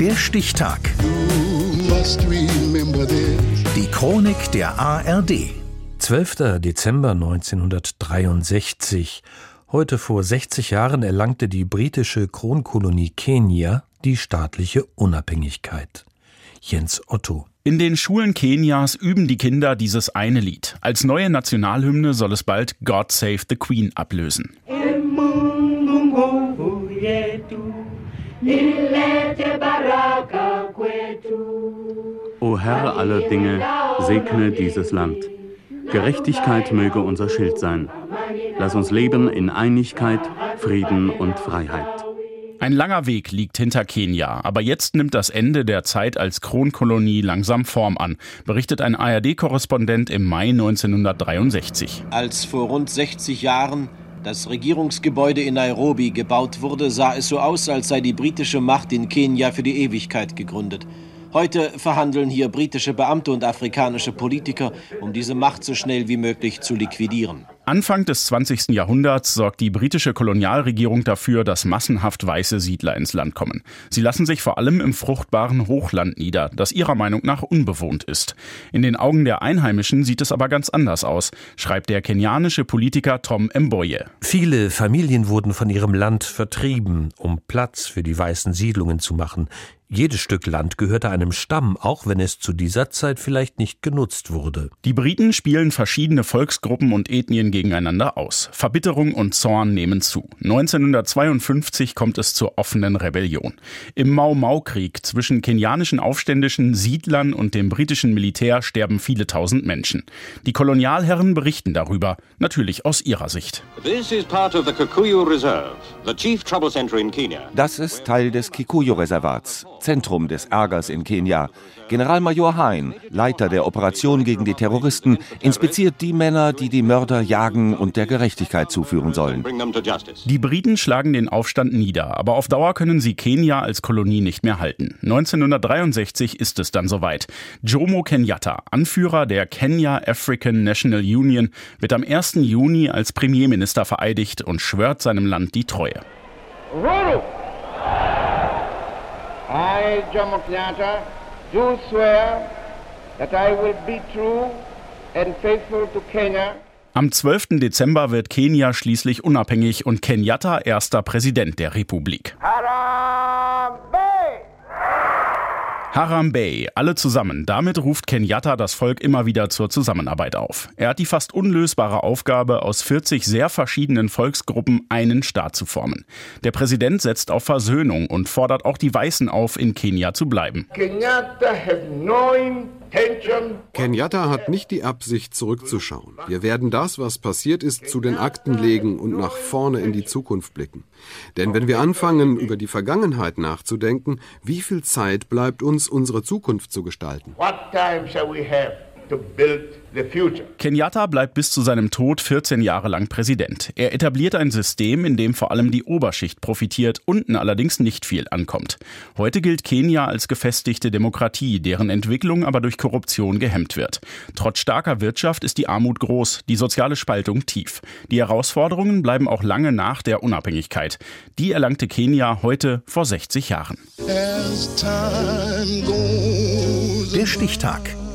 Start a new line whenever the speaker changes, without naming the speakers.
Der Stichtag. Die Chronik der ARD.
12. Dezember 1963. Heute vor 60 Jahren erlangte die britische Kronkolonie Kenia die staatliche Unabhängigkeit. Jens Otto.
In den Schulen Kenias üben die Kinder dieses eine Lied. Als neue Nationalhymne soll es bald God Save the Queen ablösen.
O Herr aller Dinge, segne dieses Land. Gerechtigkeit möge unser Schild sein. Lass uns leben in Einigkeit, Frieden und Freiheit.
Ein langer Weg liegt hinter Kenia, aber jetzt nimmt das Ende der Zeit als Kronkolonie langsam Form an, berichtet ein ARD-Korrespondent im Mai 1963.
Als vor rund 60 Jahren das Regierungsgebäude in Nairobi gebaut wurde, sah es so aus, als sei die britische Macht in Kenia für die Ewigkeit gegründet. Heute verhandeln hier britische Beamte und afrikanische Politiker, um diese Macht so schnell wie möglich zu liquidieren.
Anfang des 20. Jahrhunderts sorgt die britische Kolonialregierung dafür, dass massenhaft weiße Siedler ins Land kommen. Sie lassen sich vor allem im fruchtbaren Hochland nieder, das ihrer Meinung nach unbewohnt ist. In den Augen der Einheimischen sieht es aber ganz anders aus, schreibt der kenianische Politiker Tom Mboye.
Viele Familien wurden von ihrem Land vertrieben, um Platz für die weißen Siedlungen zu machen. Jedes Stück Land gehörte einem Stamm, auch wenn es zu dieser Zeit vielleicht nicht genutzt wurde.
Die Briten spielen verschiedene Volksgruppen und Ethnien gegeneinander aus. Verbitterung und Zorn nehmen zu. 1952 kommt es zur offenen Rebellion. Im Mau-Mau-Krieg zwischen kenianischen Aufständischen, Siedlern und dem britischen Militär sterben viele tausend Menschen. Die Kolonialherren berichten darüber, natürlich aus ihrer Sicht.
Das ist Teil des Kikuyu-Reservats. Zentrum des Ärgers in Kenia. Generalmajor Hein, Leiter der Operation gegen die Terroristen, inspiziert die Männer, die die Mörder jagen und der Gerechtigkeit zuführen sollen.
Die Briten schlagen den Aufstand nieder, aber auf Dauer können sie Kenia als Kolonie nicht mehr halten. 1963 ist es dann soweit. Jomo Kenyatta, Anführer der Kenya African National Union, wird am 1. Juni als Premierminister vereidigt und schwört seinem Land die Treue. Ruru.
I, Jomo Kenyatta, do swear that I will be true and faithful to Kenya.
Am 12. Dezember wird Kenia schließlich unabhängig und Kenyatta erster Präsident der Republik. Harambe! Harambee, alle zusammen. Damit ruft Kenyatta das Volk immer wieder zur Zusammenarbeit auf. Er hat die fast unlösbare Aufgabe, aus 40 sehr verschiedenen Volksgruppen einen Staat zu formen. Der Präsident setzt auf Versöhnung und fordert auch die Weißen auf, in Kenia zu bleiben.
Kenyatta has no Kenyatta hat nicht die Absicht, zurückzuschauen. Wir werden das, was passiert ist, zu den Akten legen und nach vorne in die Zukunft blicken. Denn wenn wir anfangen, über die Vergangenheit nachzudenken, wie viel Zeit bleibt uns, unsere Zukunft zu gestalten?
Kenyatta bleibt bis zu seinem Tod 14 Jahre lang Präsident. Er etabliert ein System, in dem vor allem die Oberschicht profitiert, unten allerdings nicht viel ankommt. Heute gilt Kenia als gefestigte Demokratie, deren Entwicklung aber durch Korruption gehemmt wird. Trotz starker Wirtschaft ist die Armut groß, die soziale Spaltung tief. Die Herausforderungen bleiben auch lange nach der Unabhängigkeit. Die erlangte Kenia heute vor 60 Jahren.
Der Stichtag.